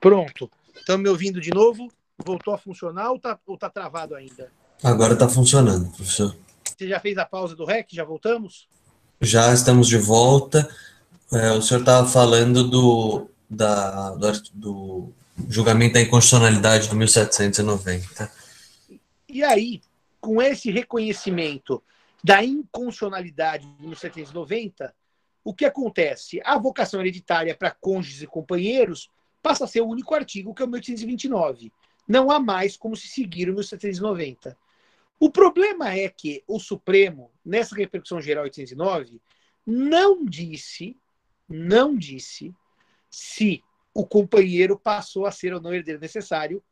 Pronto. Estão me ouvindo de novo? Voltou a funcionar ou está ou tá travado ainda? Agora está funcionando, professor. Você já fez a pausa do REC? Já voltamos? Já estamos de volta. É, o senhor estava falando do, da, do, do, julgamento da inconstitucionalidade do 1790. E aí, com esse reconhecimento da inconstitucionalidade do 1790, o que acontece? A vocação hereditária para cônjuges e companheiros passa a ser o único artigo, que é o 1829. Não há mais como se seguir o 1790. O problema é que o Supremo, nessa repercussão geral 809, não disse, não disse se o companheiro passou a ser ou não herdeiro necessário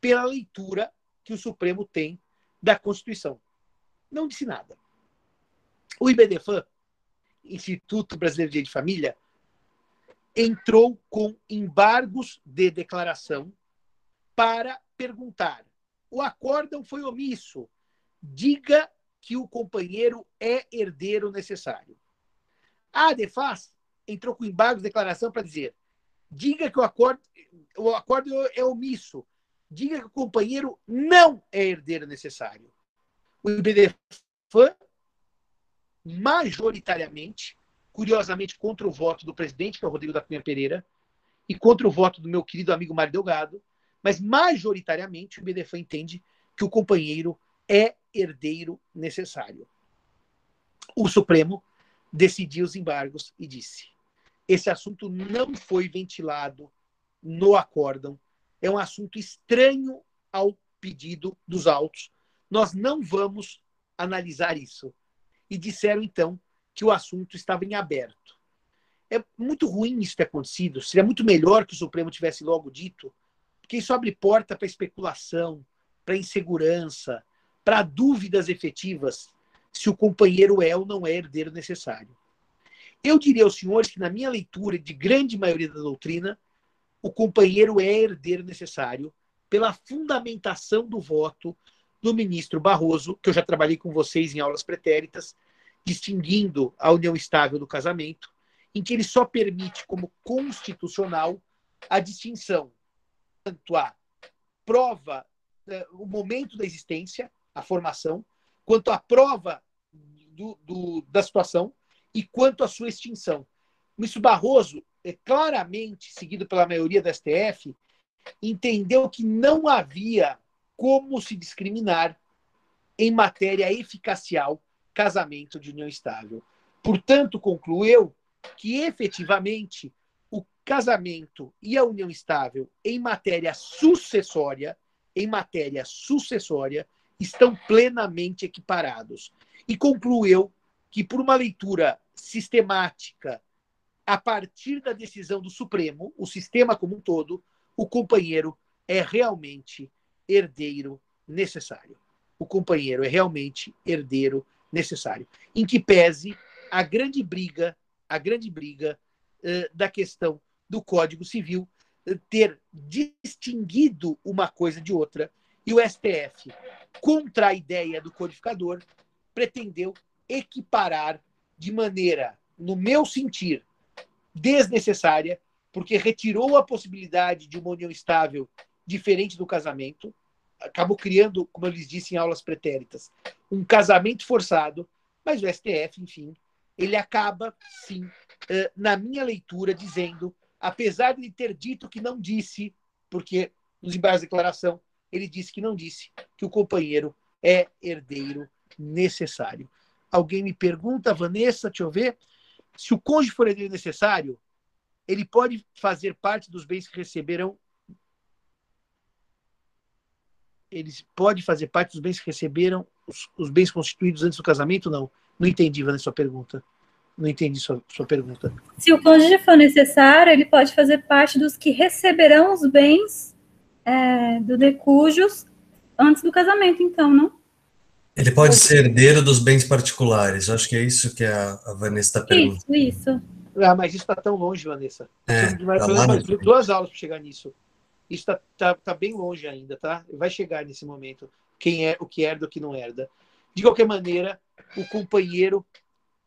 pela leitura que o Supremo tem da Constituição. Não disse nada. O IBDFAN, Instituto Brasileiro de Direito de Família, entrou com embargos de declaração para perguntar: o acórdão foi omisso, diga que o companheiro é herdeiro necessário. A ADEFAS entrou com embargos de declaração para dizer: diga que o acordo, o acordo é omisso, diga que o companheiro não é herdeiro necessário. O IBDFAN majoritariamente, curiosamente, contra o voto do presidente, que é o Rodrigo da Cunha Pereira, e contra o voto do meu querido amigo Mário Delgado, mas majoritariamente o BDFA entende que o companheiro é herdeiro necessário. O Supremo decidiu os embargos e disse: esse assunto não foi ventilado no acórdão, é um assunto estranho ao pedido dos autos. Nós não vamos analisar isso e disseram então que o assunto estava em aberto. É muito ruim isso ter acontecido. Seria muito melhor que o Supremo tivesse logo dito, porque isso abre porta para especulação, para insegurança, para dúvidas efetivas se o companheiro é ou não é herdeiro necessário. Eu diria aos senhores que, na minha leitura de grande maioria da doutrina, o companheiro é herdeiro necessário pela fundamentação do voto do ministro Barroso, que eu já trabalhei com vocês em aulas pretéritas, distinguindo a união estável do casamento, em que ele só permite como constitucional a distinção tanto a prova, eh, o momento da existência, a formação, quanto a prova do, do, da situação e quanto à sua extinção. O ministro Barroso, é claramente seguido pela maioria da STF, entendeu que não havia como se discriminar em matéria eficacial casamento de união estável. Portanto, concluiu que efetivamente o casamento e a união estável em matéria sucessória, em matéria sucessória, estão plenamente equiparados. E concluiu que por uma leitura sistemática a partir da decisão do Supremo, o sistema como um todo, o companheiro é realmente herdeiro necessário. O companheiro é realmente herdeiro necessário. Em que pese a grande briga, a grande briga uh, da questão do Código Civil uh, ter distinguido uma coisa de outra e o STF, contra a ideia do codificador, pretendeu equiparar de maneira, no meu sentir, desnecessária, porque retirou a possibilidade de uma união estável diferente do casamento, acabou criando, como eu lhes disse em aulas pretéritas, um casamento forçado, mas o STF, enfim, ele acaba, sim, na minha leitura, dizendo, apesar de ele ter dito que não disse, porque nos embargos de declaração ele disse que não disse, que o companheiro é herdeiro necessário. Alguém me pergunta, Vanessa, deixa eu ver, se o cônjuge for herdeiro necessário, ele pode fazer parte dos bens que receberão eles pode fazer parte dos bens que receberam os, os, bens constituídos antes do casamento? Não. Não entendi, Vanessa, sua pergunta. Não entendi sua, sua pergunta. Se o cônjuge for necessário, ele pode fazer parte dos que receberão os bens é, do decujos antes do casamento, então, não? Ele pode ser herdeiro dos bens particulares. Acho que é isso que a, a Vanessa está perguntando. Isso, isso. Ah, mas isso está tão longe, Vanessa. É, tá duas aulas para chegar nisso. Isso está tá, tá bem longe ainda, tá? Vai chegar nesse momento. Quem é o que herda, o que não herda. De qualquer maneira, o companheiro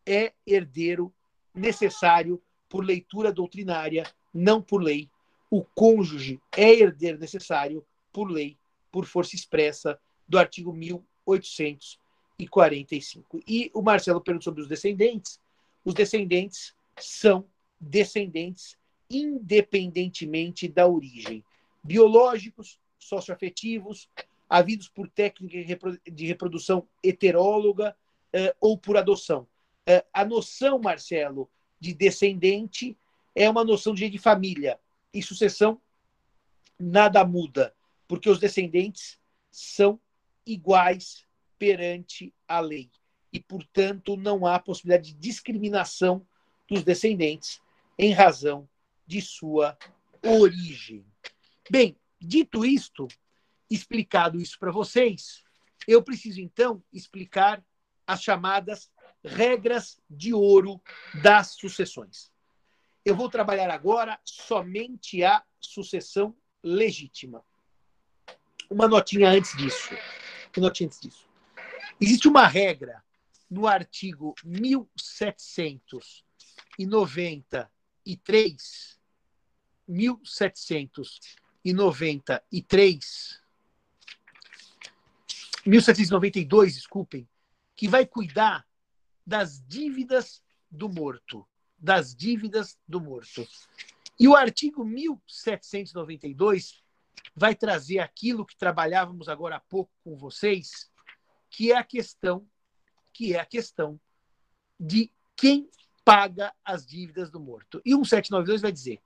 é herdeiro necessário por leitura doutrinária, não por lei. o cônjuge é herdeiro necessário por lei, por força expressa do artigo 1845. E o Marcelo pergunta sobre os descendentes. Os descendentes são descendentes independentemente da origem, biológicos, socioafetivos, havidos por técnica de reprodução heteróloga uh, ou por adoção. Uh, a noção, Marcelo, de descendente é uma noção de família e sucessão nada muda, porque os descendentes são iguais perante a lei e, portanto, não há possibilidade de discriminação dos descendentes em razão de sua origem. Bem, dito isto, explicado isso para vocês, eu preciso então explicar as chamadas regras de ouro das sucessões. Eu vou trabalhar agora somente a sucessão legítima. Uma notinha antes disso. Uma notinha antes disso. Existe uma regra no artigo 1793, 1793, 1792, desculpem, que vai cuidar das dívidas do morto, das dívidas do morto. E o artigo 1792 vai trazer aquilo que trabalhávamos agora há pouco com vocês, que é a questão que é a questão de quem paga as dívidas do morto. E 1792 vai dizer: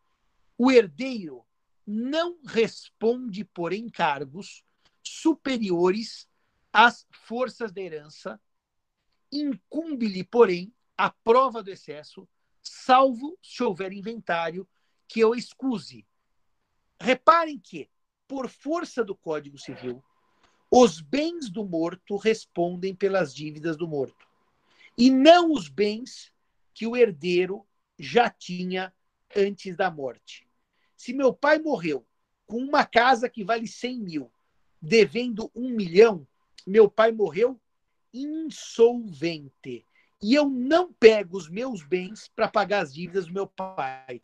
o herdeiro não responde por encargos superiores às forças da herança, incumbe-lhe, porém, a prova do excesso, salvo se houver inventário que eu excuse. Reparem que, por força do Código Civil, os bens do morto respondem pelas dívidas do morto, e não os bens que o herdeiro já tinha antes da morte. Se meu pai morreu com uma casa que vale 100 mil, devendo um milhão, meu pai morreu insolvente. E eu não pego os meus bens para pagar as dívidas do meu pai.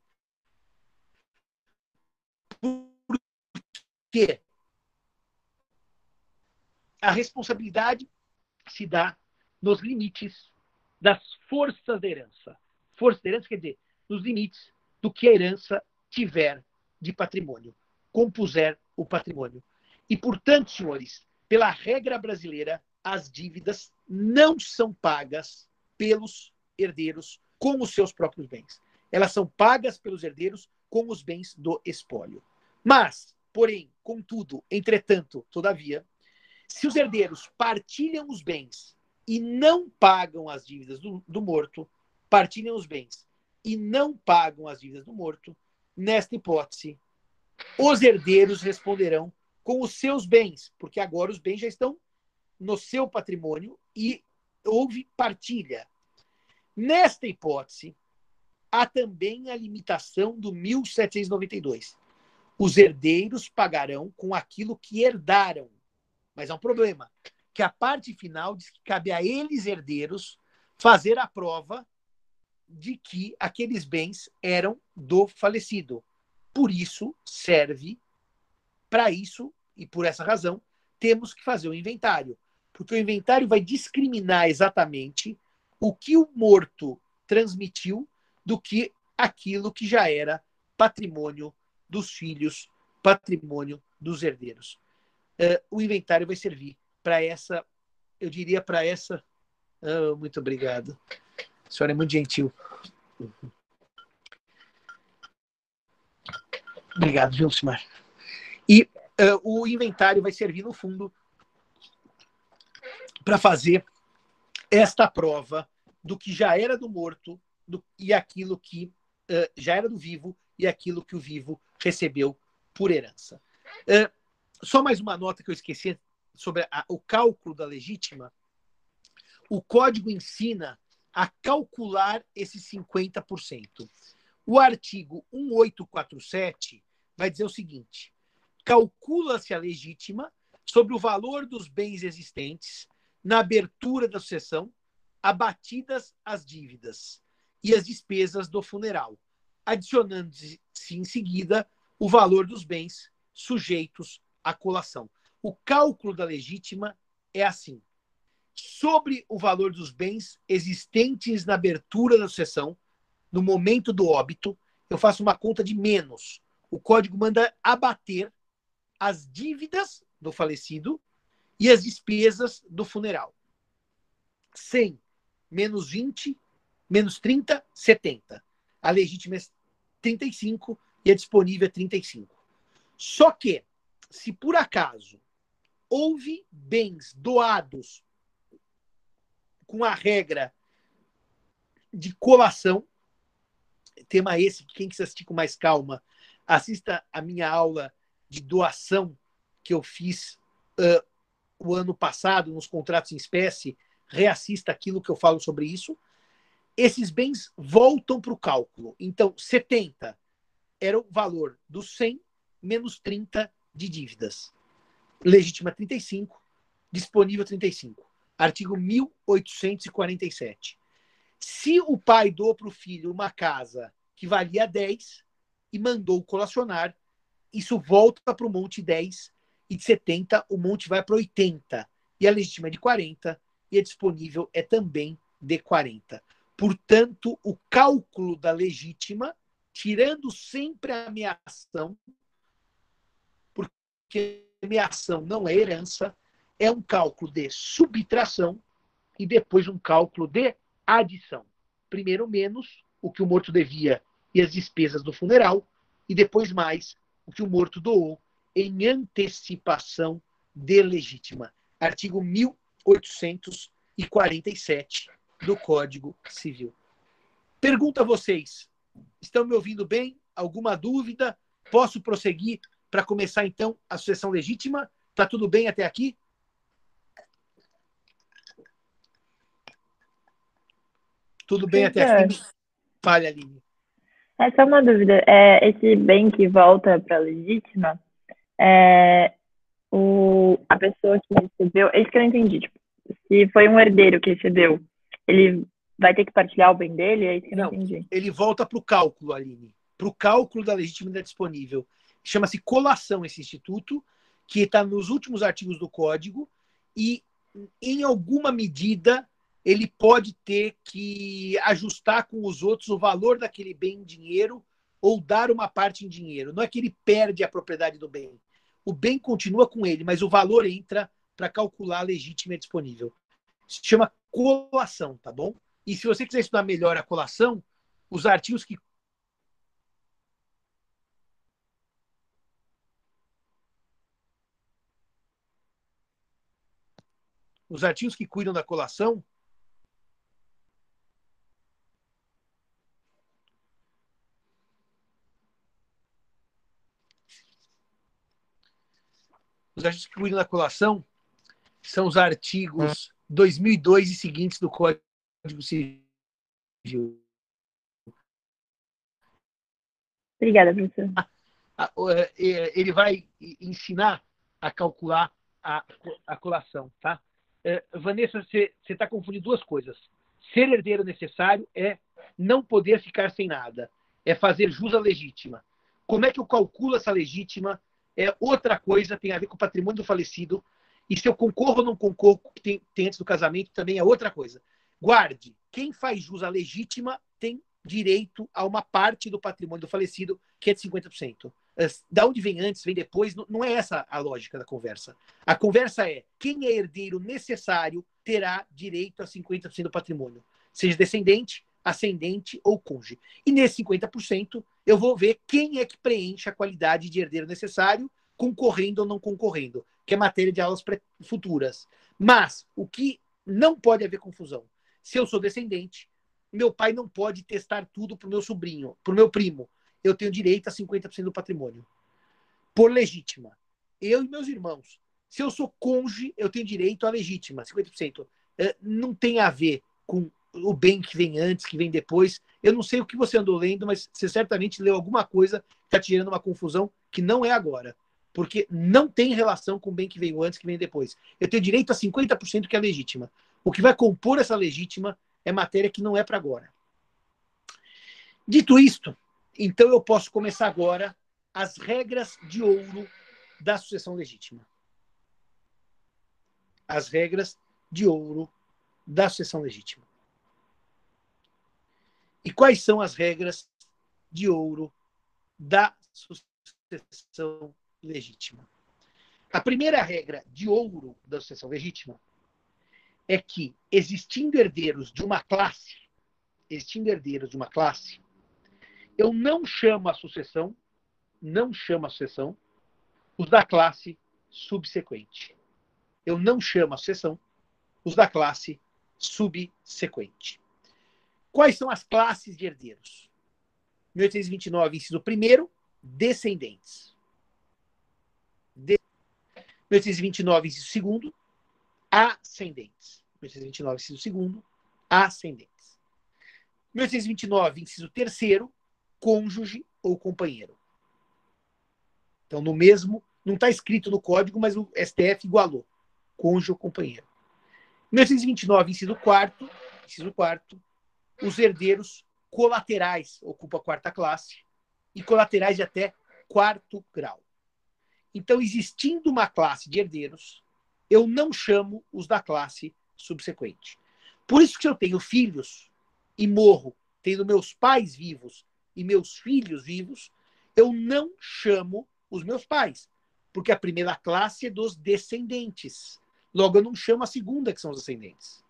Por quê? a responsabilidade se dá nos limites das forças da herança. Força da herança quer dizer nos limites do que a herança tiver de patrimônio, compuser o patrimônio. E, portanto, senhores, pela regra brasileira, as dívidas não são pagas pelos herdeiros com os seus próprios bens. Elas são pagas pelos herdeiros com os bens do espólio. Mas, porém, contudo, entretanto, todavia, se os herdeiros partilham os bens e não pagam as dívidas do, do morto, partilham os bens e não pagam as dívidas do morto, nesta hipótese, os herdeiros responderão com os seus bens, porque agora os bens já estão no seu patrimônio e houve partilha. Nesta hipótese, há também a limitação do 1792. Os herdeiros pagarão com aquilo que herdaram, mas há um problema, que a parte final diz que cabe a eles, herdeiros, fazer a prova de que aqueles bens eram do falecido. Por isso, serve para isso, e por essa razão, temos que fazer o inventário. Porque o inventário vai discriminar exatamente o que o morto transmitiu do que aquilo que já era patrimônio dos filhos, patrimônio dos herdeiros uh, o inventário vai servir para essa, eu diria para essa. Oh, muito obrigado. A senhora é muito gentil. Obrigado, viu, Simar? E uh, o inventário vai servir, no fundo, para fazer esta prova do que já era do morto do, e aquilo que uh, já era do vivo e aquilo que o vivo recebeu por herança. Uh, só mais uma nota que eu esqueci sobre a, o cálculo da legítima. O código ensina a calcular esses 50%. O artigo 1847 vai dizer o seguinte: calcula-se a legítima sobre o valor dos bens existentes na abertura da sucessão, abatidas as dívidas e as despesas do funeral, adicionando-se em seguida o valor dos bens sujeitos à colação. O cálculo da legítima é assim: sobre o valor dos bens existentes na abertura da sucessão, no momento do óbito, eu faço uma conta de menos. O código manda abater as dívidas do falecido e as despesas do funeral. 100 menos 20, menos 30, 70. A legítima é 35 e a disponível é 35. Só que, se por acaso houve bens doados com a regra de colação, tema esse que quem quiser assistir com mais calma, assista a minha aula de doação que eu fiz uh, o ano passado nos contratos em espécie, reassista aquilo que eu falo sobre isso. Esses bens voltam para o cálculo. Então, 70 era o valor dos 100 menos 30 de dívidas. Legítima 35, disponível 35. Artigo 1847. Se o pai doou para o filho uma casa que valia 10 e mandou colacionar, isso volta para o monte 10 e de 70 o monte vai para 80. E a legítima é de 40 e a disponível é também de 40. Portanto, o cálculo da legítima, tirando sempre a ameação, porque ameação não é herança, é um cálculo de subtração e depois um cálculo de adição. Primeiro menos o que o morto devia e as despesas do funeral, e depois mais o que o morto doou em antecipação de legítima. Artigo 1847 do Código Civil. Pergunto a vocês: estão me ouvindo bem? Alguma dúvida? Posso prosseguir para começar então a sucessão legítima? Está tudo bem até aqui? Tudo bem até aqui? Fale, Aline. É só uma dúvida. É, esse bem que volta para a legítima, é, o, a pessoa que recebeu. É isso que eu não entendi. Tipo, se foi um herdeiro que recebeu, ele vai ter que partilhar o bem dele? É isso que eu não, não entendi. Ele volta para o cálculo, Aline. Para o cálculo da legitimidade disponível. Chama-se colação esse instituto, que está nos últimos artigos do código, e em alguma medida ele pode ter que ajustar com os outros o valor daquele bem em dinheiro ou dar uma parte em dinheiro. Não é que ele perde a propriedade do bem. O bem continua com ele, mas o valor entra para calcular a legítima disponível. Se chama colação, tá bom? E se você quiser estudar melhor a colação, os artigos que os artigos que cuidam da colação Os artigos cuidam da colação são os artigos 2002 e seguintes do Código Civil. Obrigada, professor. É, ele vai ensinar a calcular a, a colação, tá? É, Vanessa, você está confundindo duas coisas. Ser herdeiro necessário é não poder ficar sem nada. É fazer jus à legítima. Como é que eu calculo essa legítima é outra coisa, tem a ver com o patrimônio do falecido. E se eu concorro ou não concorro tem, tem antes do casamento, também é outra coisa. Guarde, quem faz jus à legítima tem direito a uma parte do patrimônio do falecido, que é de 50%. Da onde vem antes, vem depois, não é essa a lógica da conversa. A conversa é: quem é herdeiro necessário terá direito a 50% do patrimônio, seja descendente, ascendente ou cônjuge. E nesse 50%, eu vou ver quem é que preenche a qualidade de herdeiro necessário, concorrendo ou não concorrendo, que é matéria de aulas futuras. Mas o que não pode haver confusão. Se eu sou descendente, meu pai não pode testar tudo para o meu sobrinho, para o meu primo. Eu tenho direito a 50% do patrimônio. Por legítima. Eu e meus irmãos. Se eu sou cônjuge, eu tenho direito à legítima, 50%. É, não tem a ver com o bem que vem antes, que vem depois. Eu não sei o que você andou lendo, mas você certamente leu alguma coisa que está te gerando uma confusão que não é agora. Porque não tem relação com o bem que veio antes, que vem depois. Eu tenho direito a 50% que é legítima. O que vai compor essa legítima é matéria que não é para agora. Dito isto, então eu posso começar agora as regras de ouro da sucessão legítima. As regras de ouro da sucessão legítima. E quais são as regras de ouro da sucessão legítima? A primeira regra de ouro da sucessão legítima é que, existindo herdeiros de uma classe, existindo herdeiros de uma classe, eu não chamo a sucessão, não chamo a sucessão, os da classe subsequente. Eu não chamo a sucessão, os da classe subsequente. Quais são as classes de herdeiros? 1829, inciso primeiro, descendentes. De... 1829, inciso segundo, ascendentes. 1829, inciso segundo, ascendentes. 1829, inciso terceiro, cônjuge ou companheiro. Então, no mesmo, não está escrito no código, mas o STF igualou. Cônjuge ou companheiro. 1829, inciso quarto, inciso quarto, os herdeiros colaterais ocupam a quarta classe e colaterais de até quarto grau. Então, existindo uma classe de herdeiros, eu não chamo os da classe subsequente. Por isso que eu tenho filhos e morro, tendo meus pais vivos e meus filhos vivos, eu não chamo os meus pais, porque a primeira classe é dos descendentes. Logo, eu não chamo a segunda, que são os ascendentes.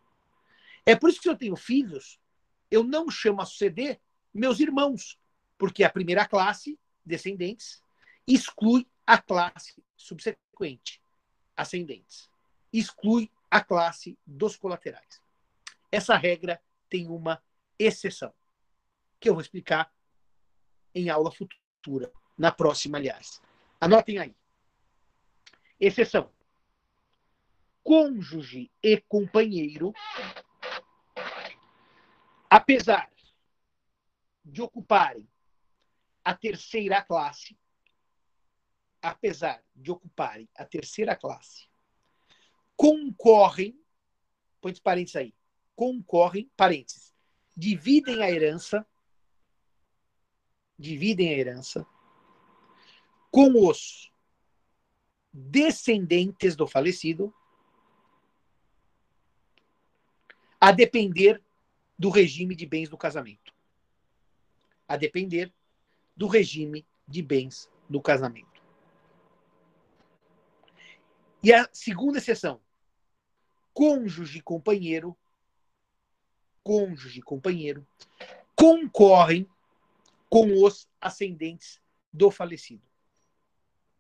É por isso que se eu tenho filhos, eu não chamo a suceder meus irmãos, porque a primeira classe, descendentes, exclui a classe subsequente, ascendentes. Exclui a classe dos colaterais. Essa regra tem uma exceção, que eu vou explicar em aula futura, na próxima, aliás. Anotem aí. Exceção. Cônjuge e companheiro apesar de ocuparem a terceira classe, apesar de ocuparem a terceira classe, concorrem, põe os parênteses aí, concorrem, parênteses, dividem a herança, dividem a herança com os descendentes do falecido, a depender do regime de bens do casamento. A depender do regime de bens do casamento. E a segunda exceção, cônjuge companheiro, cônjuge companheiro, concorrem com os ascendentes do falecido.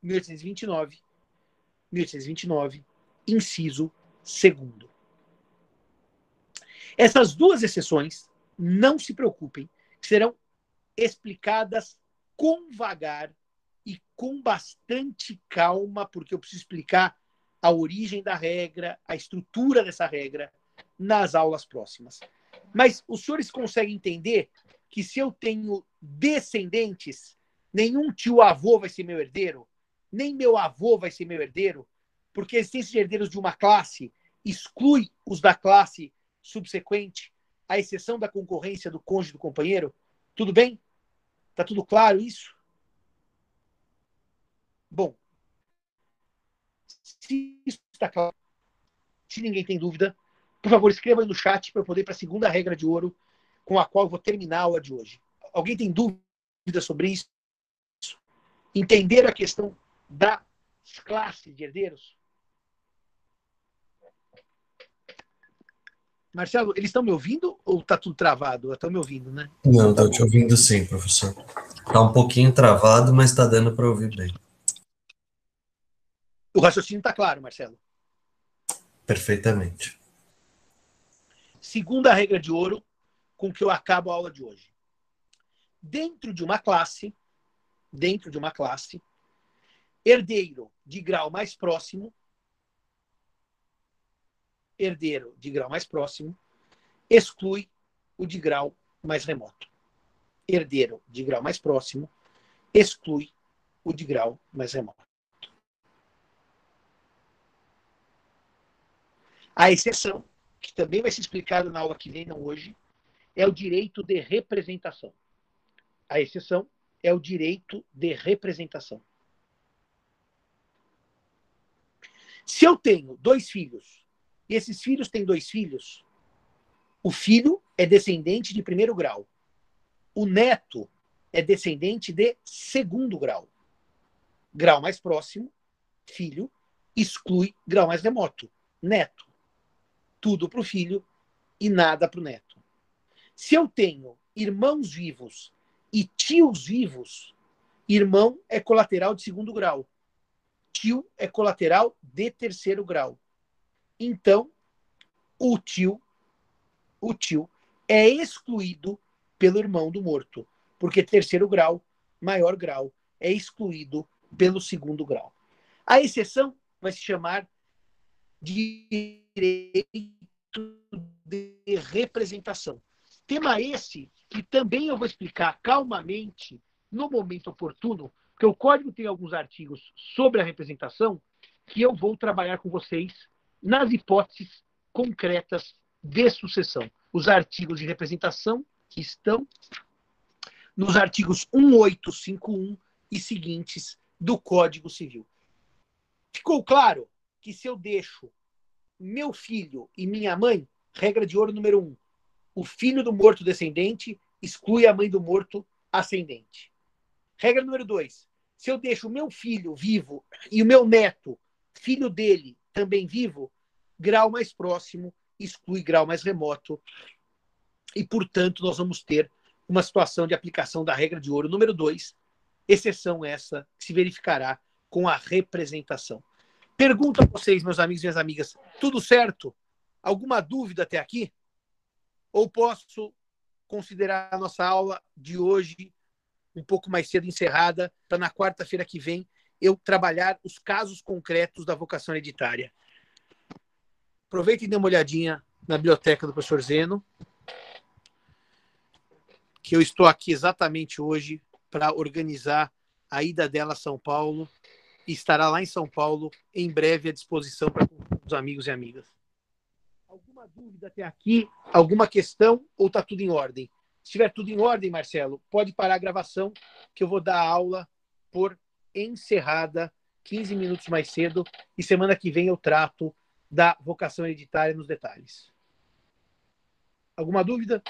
1829, 1829, inciso segundo. Essas duas exceções, não se preocupem, serão explicadas com vagar e com bastante calma, porque eu preciso explicar a origem da regra, a estrutura dessa regra nas aulas próximas. Mas os senhores conseguem entender que se eu tenho descendentes, nenhum tio-avô vai ser meu herdeiro, nem meu avô vai ser meu herdeiro, porque a existência de herdeiros de uma classe exclui os da classe subsequente, à exceção da concorrência do cônjuge do companheiro? Tudo bem? Está tudo claro isso? Bom, se isso está claro, se ninguém tem dúvida, por favor, escreva aí no chat para eu poder ir para a segunda regra de ouro com a qual eu vou terminar a aula de hoje. Alguém tem dúvida sobre isso? Entender a questão das classes de herdeiros? Marcelo, eles estão me ouvindo ou está tudo travado? Estão me ouvindo, né? Não, estou te ouvindo sim, professor. Está um pouquinho travado, mas está dando para ouvir bem. O raciocínio está claro, Marcelo? Perfeitamente. Segunda regra de ouro com que eu acabo a aula de hoje. Dentro de uma classe, dentro de uma classe, herdeiro de grau mais próximo herdeiro de grau mais próximo exclui o de grau mais remoto. Herdeiro de grau mais próximo exclui o de grau mais remoto. A exceção, que também vai ser explicada na aula que vem, não hoje, é o direito de representação. A exceção é o direito de representação. Se eu tenho dois filhos, e esses filhos têm dois filhos, o filho é descendente de primeiro grau. O neto é descendente de segundo grau. Grau mais próximo, filho, exclui grau mais remoto, neto. Tudo para o filho e nada para o neto. Se eu tenho irmãos vivos e tios vivos, irmão é colateral de segundo grau. Tio é colateral de terceiro grau. Então, o tio, o tio é excluído pelo irmão do morto, porque terceiro grau, maior grau, é excluído pelo segundo grau. A exceção vai se chamar direito de representação. Tema esse que também eu vou explicar calmamente no momento oportuno, porque o código tem alguns artigos sobre a representação que eu vou trabalhar com vocês nas hipóteses concretas de sucessão. Os artigos de representação que estão nos artigos 1851 e seguintes do Código Civil. Ficou claro que se eu deixo meu filho e minha mãe, regra de ouro número um, o filho do morto descendente exclui a mãe do morto ascendente. Regra número dois, se eu deixo o meu filho vivo e o meu neto, filho dele, também vivo, grau mais próximo exclui grau mais remoto. E, portanto, nós vamos ter uma situação de aplicação da regra de ouro número dois, exceção essa que se verificará com a representação. Pergunto a vocês, meus amigos e minhas amigas, tudo certo? Alguma dúvida até aqui? Ou posso considerar a nossa aula de hoje um pouco mais cedo encerrada, para na quarta-feira que vem eu trabalhar os casos concretos da vocação hereditária? Aproveitem e dê uma olhadinha na biblioteca do professor Zeno, que eu estou aqui exatamente hoje para organizar a ida dela a São Paulo e estará lá em São Paulo em breve à disposição para os amigos e amigas. Alguma dúvida até aqui? Alguma questão ou está tudo em ordem? Se estiver tudo em ordem, Marcelo, pode parar a gravação que eu vou dar aula por encerrada 15 minutos mais cedo e semana que vem eu trato da vocação hereditária nos detalhes. Alguma dúvida?